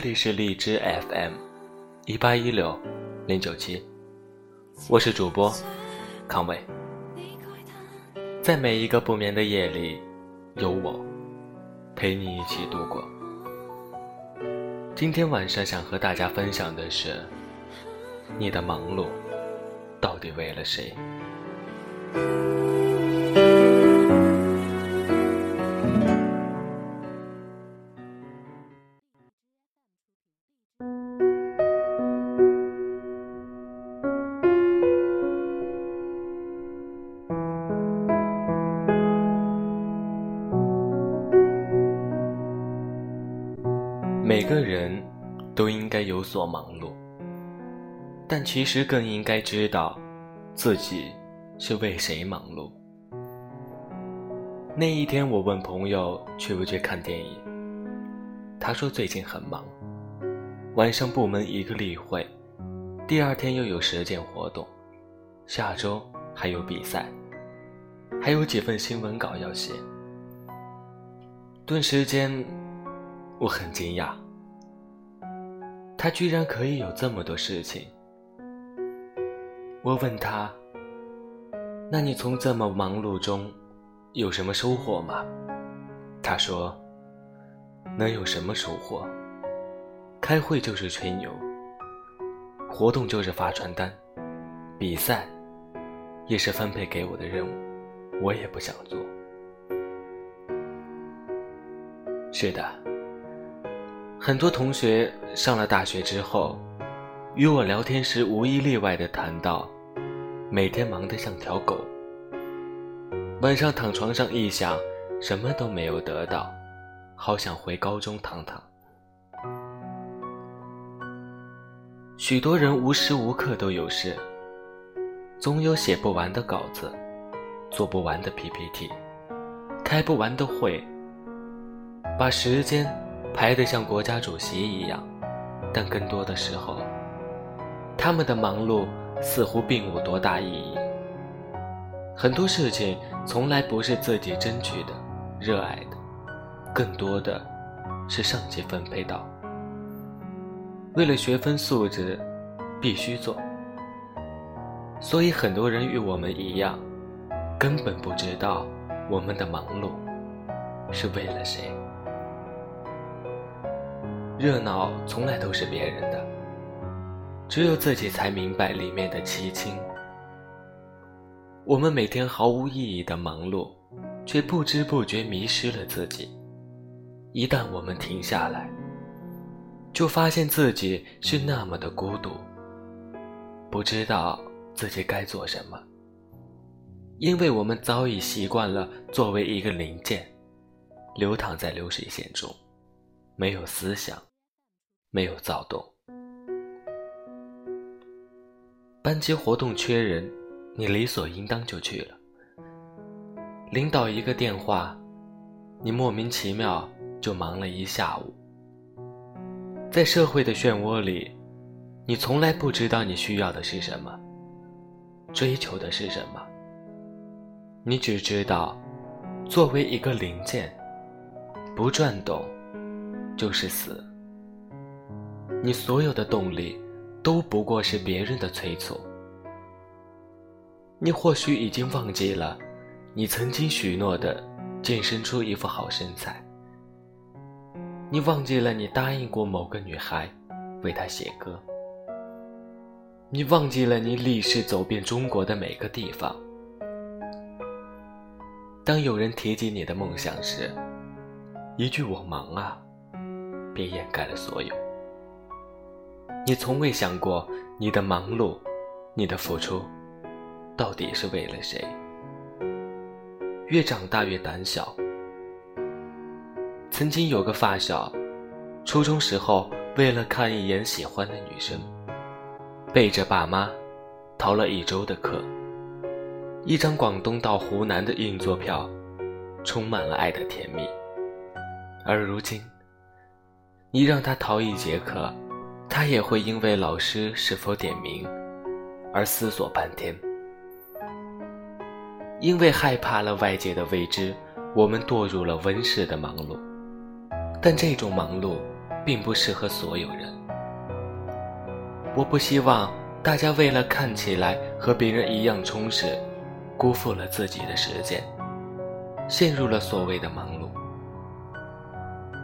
这里是荔枝 FM，一八一六零九七，我是主播康伟。在每一个不眠的夜里，有我陪你一起度过。今天晚上想和大家分享的是，你的忙碌到底为了谁？每个人都应该有所忙碌，但其实更应该知道自己是为谁忙碌。那一天，我问朋友去不去看电影，他说最近很忙，晚上部门一个例会，第二天又有实践活动，下周还有比赛，还有几份新闻稿要写。顿时间。我很惊讶，他居然可以有这么多事情。我问他：“那你从这么忙碌中有什么收获吗？”他说：“能有什么收获？开会就是吹牛，活动就是发传单，比赛也是分配给我的任务，我也不想做。”是的。很多同学上了大学之后，与我聊天时无一例外的谈到，每天忙得像条狗。晚上躺床上一想，什么都没有得到，好想回高中躺躺。许多人无时无刻都有事，总有写不完的稿子，做不完的 PPT，开不完的会，把时间。排得像国家主席一样，但更多的时候，他们的忙碌似乎并无多大意义。很多事情从来不是自己争取的、热爱的，更多的是上级分配到。为了学分素质，必须做。所以很多人与我们一样，根本不知道我们的忙碌是为了谁。热闹从来都是别人的，只有自己才明白里面的凄清。我们每天毫无意义的忙碌，却不知不觉迷失了自己。一旦我们停下来，就发现自己是那么的孤独，不知道自己该做什么，因为我们早已习惯了作为一个零件，流淌在流水线中，没有思想。没有躁动。班级活动缺人，你理所应当就去了。领导一个电话，你莫名其妙就忙了一下午。在社会的漩涡里，你从来不知道你需要的是什么，追求的是什么。你只知道，作为一个零件，不转动就是死。你所有的动力，都不过是别人的催促。你或许已经忘记了，你曾经许诺的健身出一副好身材。你忘记了你答应过某个女孩，为她写歌。你忘记了你立誓走遍中国的每个地方。当有人提及你的梦想时，一句“我忙啊”，便掩盖了所有。你从未想过，你的忙碌，你的付出，到底是为了谁？越长大越胆小。曾经有个发小，初中时候为了看一眼喜欢的女生，背着爸妈，逃了一周的课，一张广东到湖南的硬座票，充满了爱的甜蜜。而如今，你让他逃一节课。他也会因为老师是否点名而思索半天，因为害怕了外界的未知，我们堕入了温室的忙碌。但这种忙碌并不适合所有人。我不希望大家为了看起来和别人一样充实，辜负了自己的时间，陷入了所谓的忙碌。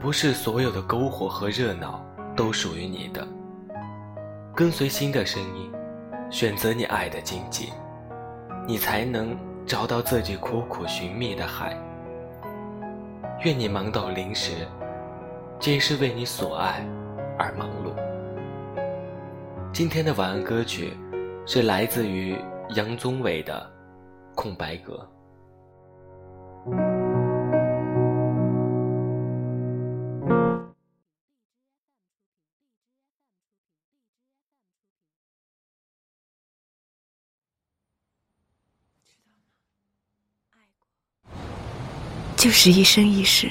不是所有的篝火和热闹都属于你的。跟随心的声音，选择你爱的荆棘，你才能找到自己苦苦寻觅的海。愿你忙到零时，皆是为你所爱而忙碌。今天的晚安歌曲是来自于杨宗纬的《空白格》。就是一生一世。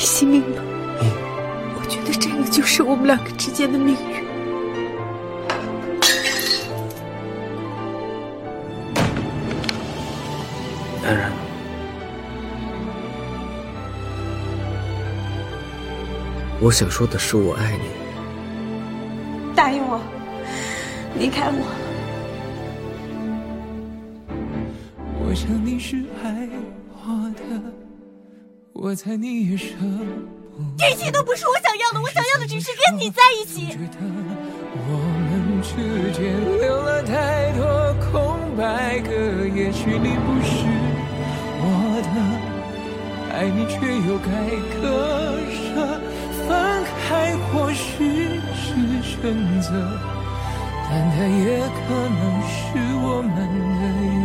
你信命吗？我觉得这个就是我们两个之间的命运。当然。我想说的是，我爱你。答应我，离开我。我想你是爱我猜你也舍不得。这些都不是我想要的，我想要的只是跟你在一起。觉得我们之间留了太多空白格，也许你不是我的，爱你却又该割舍。分开或许是选择，但它也可能是我们的缘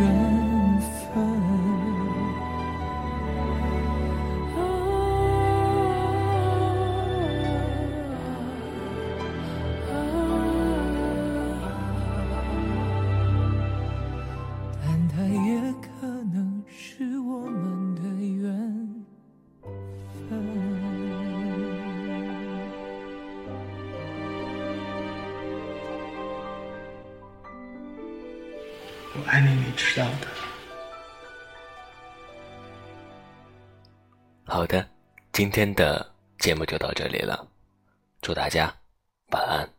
我爱你，你知道的。好的，今天的节目就到这里了，祝大家晚安。